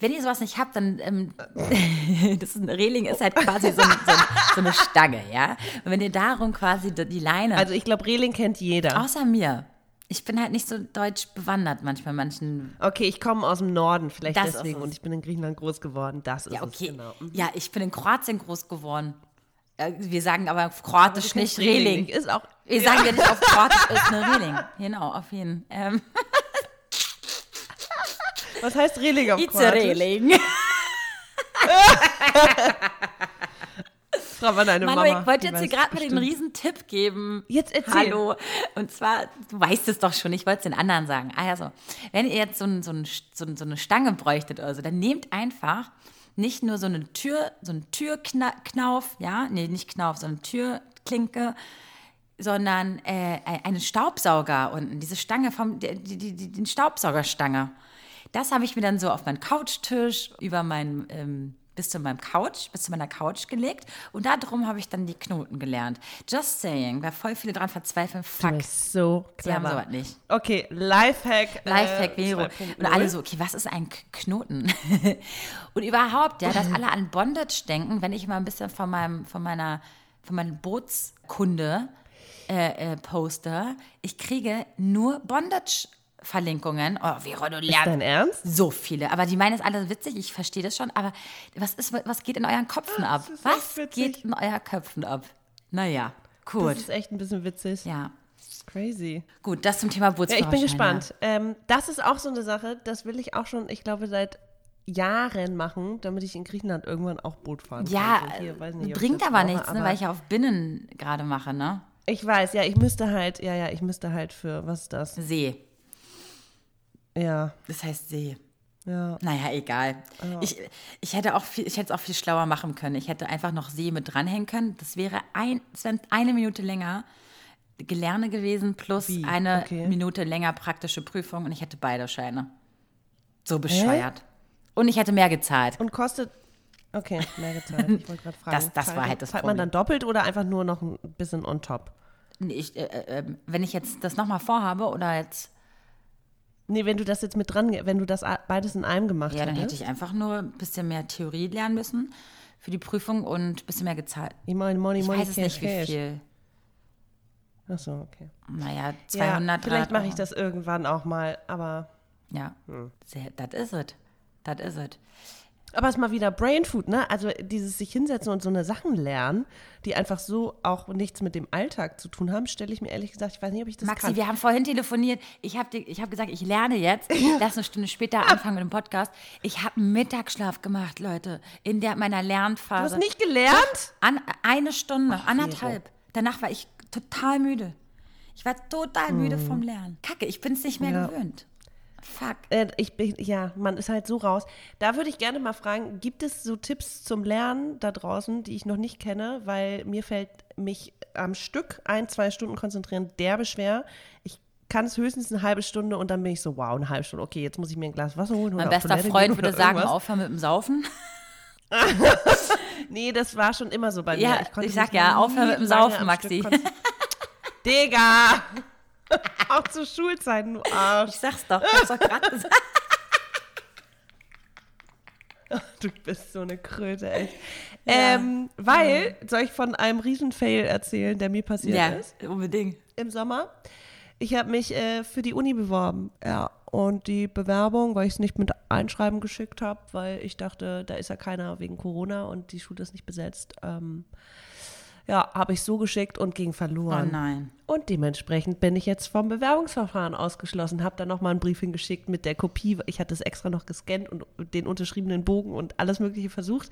A: Wenn ihr sowas nicht habt, dann, ähm, das ist ein Reling ist halt quasi so, ein, so, so eine Stange, ja. Und wenn ihr darum quasi die Leine,
B: Also ich glaube, Reling kennt jeder.
A: außer mir, ich bin halt nicht so deutsch bewandert manchmal, manchen,
B: Okay, ich komme aus dem Norden, vielleicht
A: Das
B: deswegen.
A: es.
B: Und ich bin in Griechenland groß geworden. Das ist
A: ja,
B: es,
A: okay.
B: genau.
A: Ja, ich bin in Kroatien groß geworden. Äh, Wir sagen aber auf Kroatisch nicht Reling.
B: Ist auch.
A: Wir sagen ja nicht auf Kroatisch ist eine Reling. Genau, auf jeden Fall. Ähm,
B: Was heißt Reling auf
A: it's a
B: Kroatisch?
A: Reling.
B: Frag mal deine
A: Manuel,
B: Mama.
A: ich wollte jetzt hier gerade mal den riesen Tipp geben.
B: Jetzt erzähl.
A: Hallo. Und zwar, du weißt es doch schon, ich wollte es den anderen sagen. Also, wenn ihr jetzt so, ein, so, ein, so, ein, so eine Stange bräuchtet oder so, dann nehmt einfach nicht nur so eine Tür, so einen Türknauf, ja, nee, nicht Knauf, sondern Türklinke, sondern äh, einen Staubsauger unten, diese Stange vom, die, die, die, den Staubsaugerstange. Das habe ich mir dann so auf meinen Couchtisch über meinen, ähm, bis zu meinem Couch, bis zu meiner Couch gelegt und darum habe ich dann die Knoten gelernt. Just saying, weil voll viele dran verzweifeln,
B: Du
A: fuck,
B: bist so
A: die haben
B: clever.
A: sowas nicht.
B: Okay, Lifehack.
A: Lifehack
B: äh,
A: Vero.
B: 2.0.
A: Und alle so, okay, was ist ein Knoten? und überhaupt, ja, dass alle an Bondage denken, wenn ich mal ein bisschen von meinem, von meiner, von meiner Bootskunde äh, äh, poste, ich kriege nur Bondage-Verlinkungen. Oh, Vero, du
B: Ist
A: lernst
B: dein Ernst?
A: so viele. Aber die meinen es alle witzig, ich verstehe das schon. Aber was, ist, was geht in euren Köpfen ab?
B: ist
A: Was geht in euren Köpfen ab? Naja,
B: Das
A: gut.
B: ist echt ein bisschen witzig.
A: Ja,
B: Crazy.
A: gut, das zum Thema
B: Ja,
A: Bootsführerschein.
B: ich bin gespannt. Ähm, das ist auch so eine Sache, das will ich auch schon, ich glaube, seit Jahren machen, damit ich in Griechenland irgendwann auch Boot fahren
A: Ja,
B: kann. So hier, weiß nicht, ob ich
A: bringt
B: das
A: aber
B: brauche,
A: nichts, ne, weil ich ja auf Binnen gerade mache, ne?
B: Ich weiß, ja, ich müsste halt, ja, ja, ich müsste halt für, was ist das?
A: See.
B: Ja,
A: Das heißt See.
B: Ja.
A: Naja, egal. Ich, ich hätte auch viel, ich hätte es auch viel schlauer machen können. Ich hätte einfach noch See mit dranhängen können. Das wäre ein, es wäre eine Minute länger Gelerne gewesen plus
B: Wie?
A: eine
B: Okay.
A: Minute länger praktische Prüfung und ich hätte beide Scheine. So bescheuert. Und ich hätte mehr gezahlt.
B: Und kostet. Okay, mehr gezahlt. Ich wollte gerade fragen.
A: Das- das war halt das
B: Zahlt man dann doppelt oder einfach nur noch ein bisschen on top?
A: Nee, Ich, äh, äh, wenn ich jetzt das nochmal vorhabe oder jetzt,
B: Nee, wenn du das jetzt mit dran, wenn du das beides in einem gemacht
A: ja, dann hätte
B: hättest.
A: ich einfach nur ein bisschen mehr Theorie lernen müssen für die Prüfung und ein bisschen mehr gezahlt.
B: Ich meine, Money,
A: Ich
B: Money,
A: weiß es
B: Cash,
A: nicht, wie
B: Cash.
A: viel.
B: Achso, okay.
A: Naja, 200,
B: ja, vielleicht
A: 300
B: mache ich das irgendwann auch mal, aber.
A: Ja, Sehr- das ist es. Das ist es.
B: Aber es ist mal wieder Brain Food, ne? Also dieses sich hinsetzen und so eine Sachen lernen, die einfach so auch nichts mit dem Alltag zu tun haben, stelle ich mir ehrlich gesagt, ich weiß nicht, ob ich das
A: Maxi,
B: kann.
A: wir haben vorhin telefoniert. Ich habe hab gesagt, ich lerne jetzt. Lass eine Stunde später anfangen mit dem Podcast. Ich habe einen Mittagsschlaf gemacht, Leute, in der meiner
B: Du
A: Lernphase.
B: hast nicht gelernt?
A: An, eine Stunde, anderthalb. Danach war ich total müde. Ich war total müde vom Lernen. Kacke, ich bin es nicht mehr
B: Ja.
A: gewöhnt. Fuck.
B: Äh, ich bin, ja, man ist halt so raus. Da würde ich gerne mal fragen, gibt es so Tipps zum Lernen da draußen, die ich noch nicht kenne? Weil mir fällt mich am Stück ein, zwei Stunden konzentrieren derbe schwer. Ich kann es höchstens eine halbe Stunde und dann bin ich so, wow, eine halbe Stunde. Okay, jetzt muss ich mir ein Glas Wasser holen.
A: Mein bester Freund würde sagen,
B: irgendwas.
A: aufhören mit dem Saufen.
B: Nee, das war schon immer so bei mir.
A: Ja,
B: konnte
A: ich sag ja, aufhören mit dem Saufen, Maxi.
B: Digga! Auch zu Schulzeiten, du Arsch.
A: Ich sag's doch, ich hab's doch gerade gesagt.
B: Du bist so eine Kröte, echt. Ähm, weil, soll ich von einem Riesenfail erzählen, der mir passiert
A: Ja,
B: ist
A: unbedingt.
B: im Sommer? Ich habe mich äh, für die Uni beworben, ja. Und die Bewerbung, weil ich es nicht mit Einschreiben geschickt habe, weil ich dachte, da ist ja keiner wegen Corona und die Schule ist nicht besetzt. Ähm, ja, habe ich so geschickt und ging
A: Oh
B: verloren.
A: nein.
B: Und dementsprechend bin ich jetzt vom Bewerbungsverfahren ausgeschlossen, habe dann nochmal einen Brief hingeschickt mit der Kopie. Ich hatte es extra noch gescannt und den unterschriebenen Bogen und alles Mögliche versucht.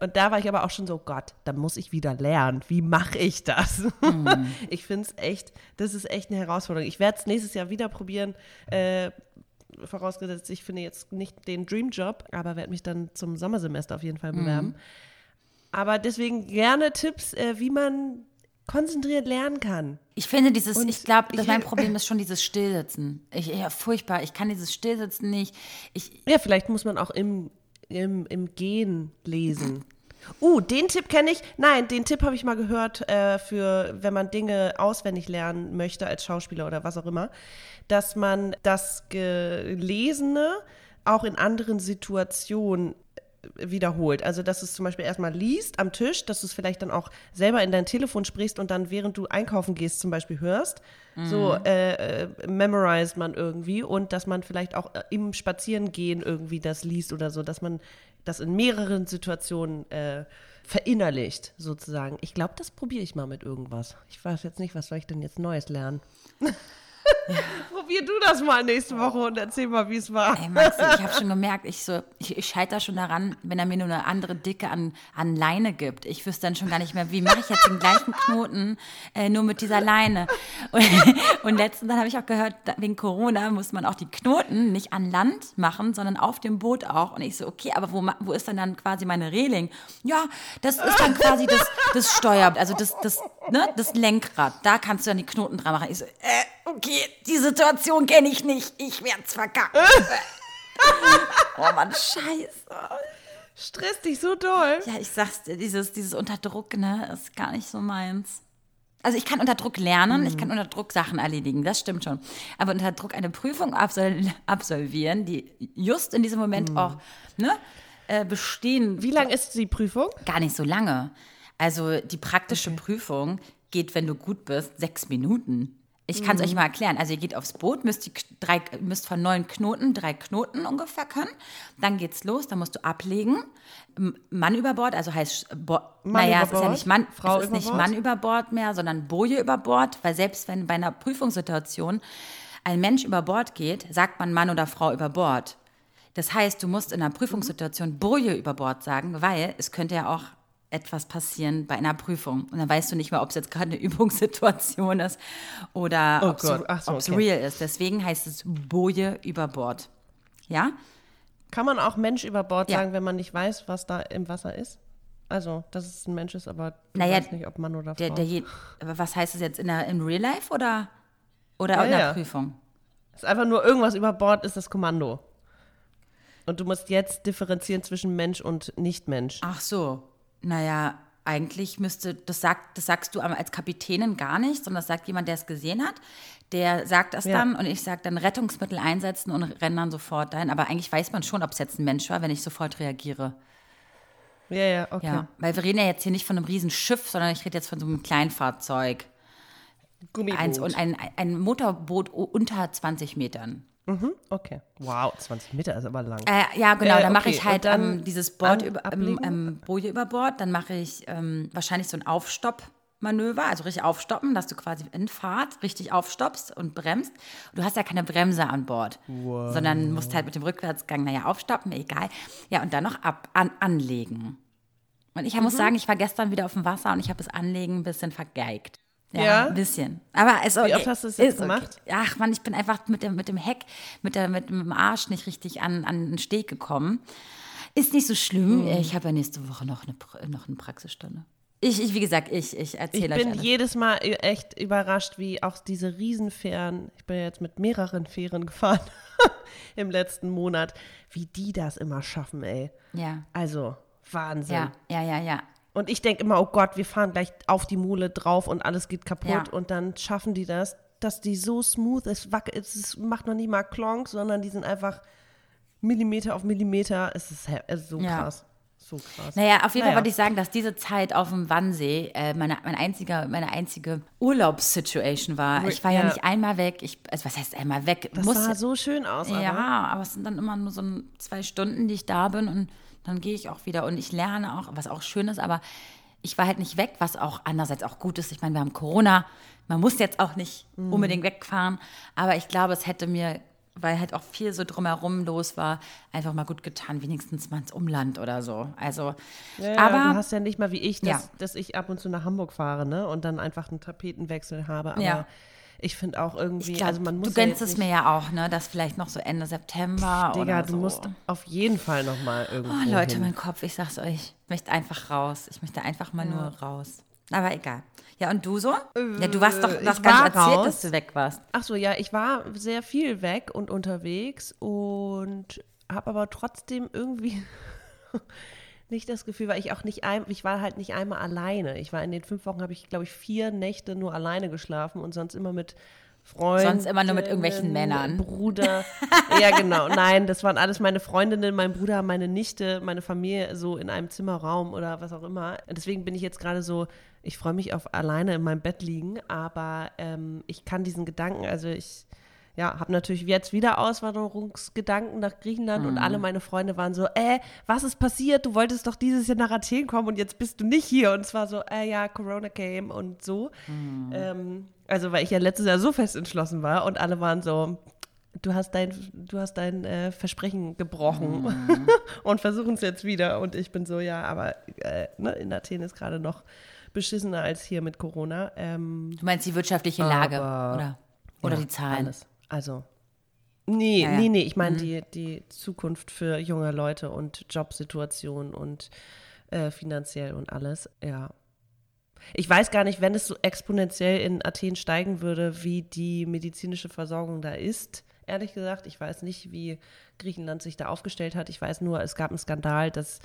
B: Und da war ich aber auch schon so, Gott, da muss ich wieder lernen. Wie mache ich das? Ich finde es echt, das ist echt eine Herausforderung. Ich werde es nächstes Jahr wieder probieren. Äh, vorausgesetzt, ich finde jetzt nicht den Dreamjob, aber werde mich dann zum Sommersemester auf jeden Fall bewerben. Aber deswegen gerne Tipps, äh, wie man konzentriert lernen kann.
A: Ich finde dieses,
B: Und
A: ich glaube, mein Problem ist schon dieses Stillsitzen. Ich, ja, furchtbar, ich kann dieses Stillsitzen nicht. Ich,
B: Ja, vielleicht muss man auch im, im, im Gehen lesen. Uh, den Tipp kenne ich. Nein, den Tipp habe ich mal gehört äh, für, wenn man Dinge auswendig lernen möchte als Schauspieler oder was auch immer, dass man das Gelesene auch in anderen Situationen wiederholt. Also, dass du es zum Beispiel erstmal liest am Tisch, dass du es vielleicht dann auch selber in dein Telefon sprichst und dann, während du einkaufen gehst, zum Beispiel hörst. So äh, äh, memorized man irgendwie und dass man vielleicht auch äh, im Spazierengehen irgendwie das liest oder so, dass man das in mehreren Situationen äh, verinnerlicht, sozusagen. Ich glaube, das probiere ich mal mit irgendwas. Ich weiß jetzt nicht, was soll ich denn jetzt Neues lernen? Probier du das mal nächste Woche und erzähl mal, wie es war.
A: ey, Maxi, ich habe schon gemerkt, ich, so, ich, ich scheitere schon daran, wenn er mir nur eine andere Dicke an, an Leine gibt. Ich wüsste dann schon gar nicht mehr, wie mache ich jetzt den gleichen Knoten, äh, nur mit dieser Leine. Und, und letztens habe ich auch gehört, wegen Corona muss man auch die Knoten nicht an Land machen, sondern auf dem Boot auch. Und ich so, okay, aber wo, wo ist dann dann quasi meine Reling? Ja, das ist dann quasi das, das Steuer, also das, das, ne, das Lenkrad. Da kannst du dann die Knoten dran machen. Ich so, äh, okay, die Situation kenne ich nicht. Ich werd's verkacken. oh Mann, scheiße.
B: Stresst dich so doll.
A: Ja, ich sag's dir, dieses, dieses Unterdruck, ne, ist gar nicht so meins. Also ich kann unter Druck lernen, ich kann unter Druck Sachen erledigen, das stimmt schon. Aber unter Druck eine Prüfung absol absolvieren, die just in diesem Moment auch ne, äh, bestehen,
B: Wie lang ist die Prüfung?
A: gar nicht so lange. Also die praktische Prüfung geht, wenn du gut bist, sechs Minuten. Ich kann es euch mal erklären. Also ihr geht aufs Boot, müsst, die drei, müsst von neun Knoten drei Knoten ungefähr können. Dann geht's los, dann musst du ablegen. Mann über Bord, also heißt, Bo
B: Mann
A: naja, es ist ja nicht Mann,
B: Frau
A: es ist nicht
B: Bord?
A: Mann über Bord mehr, sondern Boje über Bord, weil selbst wenn bei einer Prüfungssituation ein Mensch über Bord geht, sagt man Mann oder Frau über Bord. Das heißt, du musst in einer Prüfungssituation Boje über Bord sagen, weil es könnte ja auch etwas passieren bei einer Prüfung. Und dann weißt du nicht mehr, ob es jetzt gerade eine Übungssituation ist oder
B: Oh
A: ob es
B: so, okay.
A: real ist. Deswegen heißt es Boje über Bord. Ja?
B: Kann man auch Mensch über Bord
A: Ja.
B: sagen, wenn man nicht weiß, was da im Wasser ist? Also, dass es ein Mensch ist, aber du
A: Naja,
B: weißt nicht, ob Mann oder Frau.
A: Der, der je, aber was heißt das jetzt in der, im Real Life oder, oder
B: Ja,
A: in der
B: ja.
A: Prüfung?
B: ist einfach nur irgendwas über Bord, ist das Kommando. Und du musst jetzt differenzieren zwischen Mensch und Nicht-Mensch.
A: Ach so. Naja, eigentlich müsste, das, sagt, das sagst du als Kapitänin gar nicht, sondern das sagt jemand, der es gesehen hat. Der sagt das
B: Ja.
A: dann und ich sage dann Rettungsmittel einsetzen und renne dann sofort dahin. Aber eigentlich weiß man schon, ob es jetzt ein Mensch war, wenn ich sofort reagiere.
B: Ja, ja, okay.
A: Ja, weil wir reden ja jetzt hier nicht von einem riesen Schiff, sondern ich rede jetzt von so einem Kleinfahrzeug.
B: Gummiboot.
A: Eins und ein, ein Motorboot unter 20 Metern.
B: Okay. Wow, 20 Meter ist aber lang.
A: Äh, ja, genau.
B: Äh,
A: dann mache
B: okay,
A: ich halt ähm, dieses Board
B: an-
A: über, ähm, ähm, Boje über Bord. Dann mache ich ähm, wahrscheinlich so ein Aufstoppmanöver, also richtig aufstoppen, dass du quasi in Fahrt richtig aufstoppst und bremst. Du hast ja keine Bremse an Bord, sondern musst halt mit dem Rückwärtsgang, naja, aufstoppen, egal. Ja, und dann noch ab, an, anlegen. Und ich
B: Mhm.
A: muss sagen, ich war gestern wieder auf dem Wasser und ich habe das Anlegen ein bisschen vergeigt. Ja,
B: Ja?
A: ein bisschen. Aber ist okay.
B: Wie oft hast du das jetzt
A: Ist okay.
B: gemacht?
A: Ach man, ich bin einfach mit dem, mit dem Heck, mit, der, mit dem Arsch nicht richtig an, an den Steg gekommen. Ist nicht so schlimm.
B: Hm.
A: Ich habe ja nächste Woche noch eine, noch eine Praxisstunde. Ich, ich, wie gesagt, ich, ich
B: Ich
A: erzähle euch
B: bin
A: alles.
B: jedes Mal echt überrascht, wie auch diese Riesenfähren, ich bin ja jetzt mit mehreren Fähren gefahren im letzten Monat, wie die das immer schaffen, ey.
A: Ja,
B: Also, Wahnsinn.
A: ja, ja, ja, ja.
B: Und ich denke immer, oh Gott, wir fahren gleich auf die Mole drauf und alles geht kaputt.
A: Ja.
B: Und dann schaffen die das, dass die so smooth ist, wack, es macht noch nie mal Klonk, sondern die sind einfach Millimeter auf Millimeter. Es ist, es ist so
A: Ja.
B: krass. So krass.
A: Naja, auf jeden Fall
B: Naja.
A: wollte ich sagen, dass diese Zeit auf dem Wannsee äh, meine, mein einziger, meine einzige Urlaubssituation war. Ich war ja,
B: Ja.
A: nicht einmal weg. Ich, also was heißt einmal weg?
B: Das
A: Muss-
B: sah so schön aus. Aber.
A: Ja, aber es sind dann immer nur so ein, zwei Stunden, die ich da bin und dann gehe ich auch wieder und ich lerne auch, was auch schön ist, aber ich war halt nicht weg, was auch andererseits auch gut ist. Ich meine, wir haben Corona, man muss jetzt auch nicht
B: Mhm.
A: unbedingt wegfahren, aber ich glaube, es hätte mir, weil halt auch viel so drumherum los war, einfach mal gut getan, wenigstens mal ins Umland oder so. Also,
B: Ja,
A: aber
B: du hast ja nicht mal wie ich, dass,
A: Ja.
B: dass ich ab und zu nach Hamburg fahre, ne? Und dann einfach einen Tapetenwechsel habe. Aber
A: Ja.
B: Ich finde auch irgendwie,
A: ich glaube,
B: also man muss
A: du
B: ja
A: gönnst
B: jetzt
A: es mir ja auch, ne, dass vielleicht noch so Ende September
B: Digga,
A: oder
B: du
A: so.
B: musst auf jeden Fall noch mal irgendwo
A: Oh, Leute,
B: hin.
A: mein Kopf, ich sag's euch, ich möchte einfach raus. Ich möchte einfach mal nur raus. Aber egal. Ja, und du so? ja, du warst doch, nicht
B: war
A: erzählt,
B: raus.
A: dass du weg warst.
B: Ach so, ja, ich war sehr viel weg und unterwegs und habe aber trotzdem irgendwie nicht das Gefühl, weil ich auch nicht ein, ich war halt nicht einmal alleine. Ich war in den fünf Wochen habe ich glaube ich vier Nächte nur alleine geschlafen und sonst immer mit Freunden.
A: Sonst immer nur mit irgendwelchen Männern.
B: Bruder. ja, genau. Nein, das waren alles meine Freundinnen, mein Bruder, meine Nichte, meine Familie so in einem Zimmerraum oder was auch immer. Deswegen bin ich jetzt gerade so, ich freue mich auf alleine in meinem Bett liegen, aber ähm, ich kann diesen Gedanken, also ich ja, habe natürlich jetzt wieder Auswanderungsgedanken nach Griechenland und alle meine Freunde waren so, äh, was ist passiert? Du wolltest doch dieses Jahr nach Athen kommen und jetzt bist du nicht hier. Und es war so, äh, ja, Corona came und so. Ähm, also, weil ich ja letztes Jahr so fest entschlossen war und alle waren so, du hast dein, du hast dein äh, Versprechen gebrochen und versuchen es jetzt wieder. Und ich bin so, ja, aber äh, ne, in Athen ist gerade noch beschissener als hier mit Corona. Ähm,
A: Du meinst die wirtschaftliche Lage, oder? Oder
B: ja,
A: die Zahlen.
B: Alles. Also. Nee,
A: Ja, ja.
B: nee, nee. Ich meine die, die Zukunft für junge Leute und Jobsituation und äh, finanziell und alles. Ja. Ich weiß gar nicht, wenn es so exponentiell in Athen steigen würde, wie die medizinische Versorgung da ist. Ehrlich gesagt, ich weiß nicht, wie Griechenland sich da aufgestellt hat. Ich weiß nur, es gab einen Skandal, dass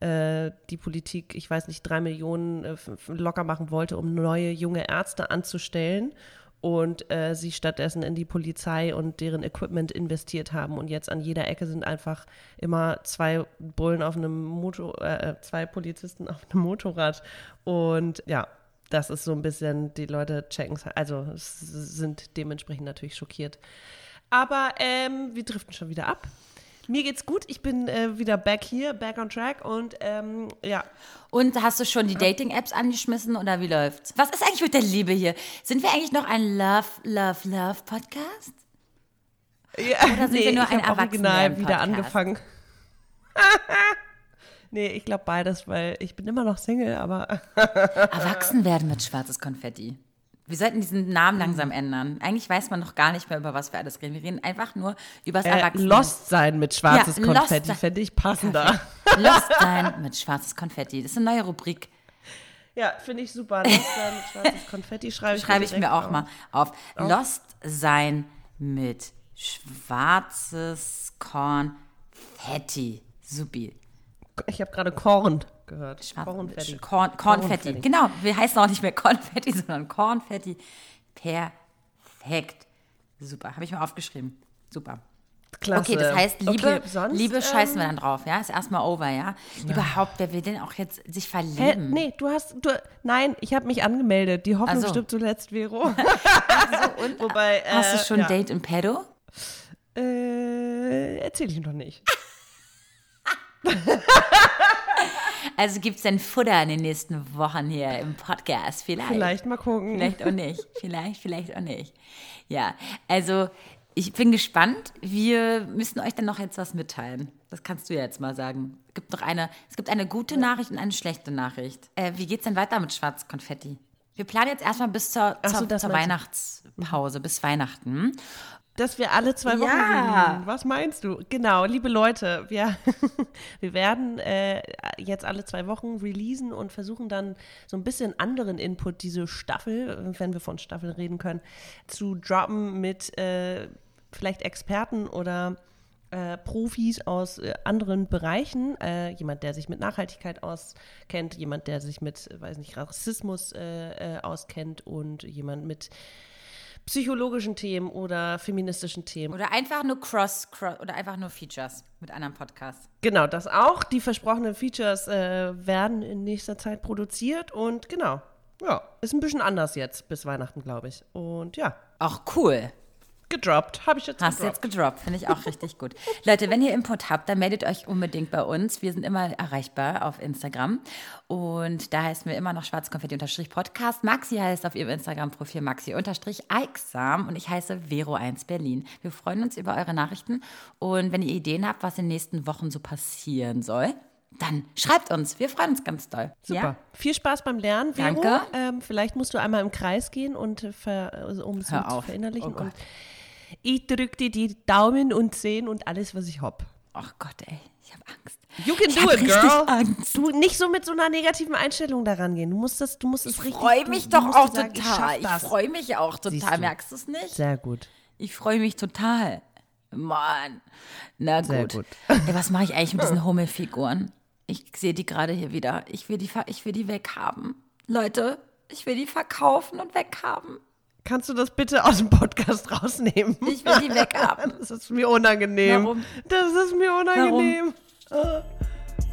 B: äh, die Politik, ich weiß nicht, drei Millionen äh, locker machen wollte, um neue junge Ärzte anzustellen und äh, sie stattdessen in die Polizei und deren Equipment investiert haben. Und jetzt an jeder Ecke sind einfach immer zwei Bullen auf einem Motor, äh, zwei Polizisten auf einem Motorrad. Und ja, das ist so ein bisschen, die Leute checken es, also sind dementsprechend natürlich schockiert. Aber ähm, wir driften schon wieder ab. Mir geht's gut. Ich bin äh, wieder back hier, back on track und ähm, ja.
A: Und hast du schon die Dating-Apps angeschmissen oder wie läuft's? Was ist eigentlich mit der Liebe hier? Sind wir eigentlich noch ein Love, Love, Love Podcast?
B: ja
A: Oder sind wir nur
B: ich
A: ein
B: original wieder angefangen. nee, ich glaube beides, weil ich bin immer noch Single, aber
A: Erwachsen werden mit schwarzes Konfetti. Wir sollten diesen Namen langsam ändern. Eigentlich weiß man noch gar nicht mehr, über was wir alles reden. Wir reden einfach nur über das
B: Äh,
A: Erwachsene.
B: Lost sein mit schwarzes
A: Ja,
B: Konfetti fände ich passender.
A: Lost sein mit schwarzes Konfetti. Das ist eine neue Rubrik.
B: Ja, finde ich super. Lost sein mit schwarzes Konfetti schreibe ich,
A: Schreibe ich mir auch
B: auf.
A: mal auf. Lost sein mit schwarzes Konfetti. Supi.
B: Ich habe gerade Korn gehört.
A: Schwarz-
B: Kornfetti.
A: Korn, Kornfetti.
B: Kornfetti.
A: Genau, wir heißen auch nicht mehr Konfetti, sondern Kornfetti. Perfekt. Super, habe ich mir aufgeschrieben. Super.
B: Klasse.
A: Okay, das heißt, Liebe,
B: Okay, sonst,
A: Liebe scheißen
B: ähm,
A: wir dann drauf, ja? Ist erstmal over, ja? Überhaupt, wer will denn auch jetzt sich
B: Hä?
A: verlieben?
B: Nee, du hast, du, nein, ich habe mich angemeldet. Die Hoffnung
A: so.
B: stirbt zuletzt, Vero. Wobei, äh,
A: Hast du schon
B: ja.
A: Date in pedo?
B: Äh, erzähl ich noch nicht.
A: Also gibt es denn Futter in den nächsten Wochen hier im Podcast? Vielleicht.
B: Vielleicht mal gucken.
A: Vielleicht auch nicht. Vielleicht, vielleicht auch nicht. Ja, also ich bin gespannt. Wir müssen euch dann noch jetzt was mitteilen. Das kannst du ja jetzt mal sagen. Es gibt noch eine, es gibt eine gute Nachricht und eine schlechte Nachricht. Äh, wie geht's denn weiter mit Schwarzkonfetti? Wir planen jetzt erstmal bis zur,
B: Ach so,
A: zur, zur Weihnachtspause, bis Weihnachten.
B: Dass wir alle zwei Wochen.
A: Ja.
B: releasen. Was meinst du? Genau, liebe Leute, wir, wir werden äh, jetzt alle zwei Wochen releasen und versuchen dann so ein bisschen anderen Input, diese Staffel, wenn wir von Staffel reden können, zu droppen mit äh, vielleicht Experten oder äh, Profis aus äh, anderen Bereichen. Äh, jemand, der sich mit Nachhaltigkeit auskennt, jemand, der sich mit, weiß nicht, Rassismus äh, äh, auskennt und jemand mit psychologischen Themen oder feministischen Themen.
A: Oder einfach nur Cross, Cross oder einfach nur Features mit anderen Podcasts.
B: Genau, das auch. Die versprochenen Features äh, werden in nächster Zeit produziert und genau. Ja, ist ein bisschen anders jetzt bis Weihnachten, glaube ich. Und ja,
A: Auch cool.
B: Gedroppt. Habe ich jetzt
A: Hast du
B: gedroppt.
A: jetzt gedroppt, finde ich auch richtig gut. Leute, wenn ihr Input habt, dann meldet euch unbedingt bei uns. Wir sind immer erreichbar auf Instagram. Und da heißen wir immer noch Schwarzkonfetti-Podcast. Maxi heißt auf ihrem Instagram-Profil Maxi-Eiksam und ich heiße Vero1 Berlin. Wir freuen uns über eure Nachrichten. Und wenn ihr Ideen habt, was in den nächsten Wochen so passieren soll, dann schreibt uns. Wir freuen uns ganz doll.
B: Super.
A: Ja?
B: Viel Spaß beim Lernen, Vero.
A: Danke.
B: Ähm, vielleicht musst du einmal im Kreis gehen und ver, also, um es zu verinnerlichen.
A: Oh Gott.
B: Ich drücke dir die Daumen und Zehen und alles, was ich hab.
A: Ach Gott, ey, ich habe Angst.
B: You can
A: Ich
B: do it, girl.
A: Angst.
B: Du nicht so mit so einer negativen Einstellung daran gehen. Du musst das, du musst es
A: Ich
B: richtig.
A: freue
B: du-
A: mich doch auch
B: sagen,
A: total.
B: Ich
A: Ich, freue mich auch total.
B: du.
A: Merkst du es nicht?
B: Sehr gut.
A: Ich freue mich total. Mann. Na gut.
B: gut.
A: Ey, was mache ich eigentlich mit diesen Hummelfiguren? Ich sehe die gerade hier wieder. Ich will die, ich will die weghaben. Leute, ich will die verkaufen und weghaben.
B: Kannst du das bitte aus dem Podcast rausnehmen?
A: Ich will die weghaben.
B: Das ist mir unangenehm.
A: Warum?
B: Das ist mir unangenehm.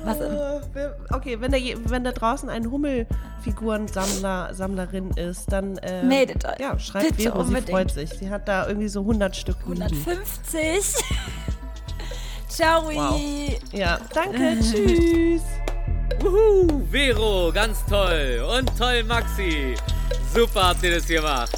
A: Was, ähm,
B: Äh, Okay, wenn da, wenn da draußen ein Hummelfigurensammler, Sammlerin ist, dann äh,
A: Meldet euch.
B: Ja, schreibt
A: Bitte
B: Vero, sie
A: unbedingt.
B: freut sich. Sie hat da irgendwie so 100 Stück liegen.
A: 150. Ciao.
B: Ja, danke, tschüss.
C: Wuhu, Vero, ganz toll. Und toll, Maxi. Super habt ihr das gemacht.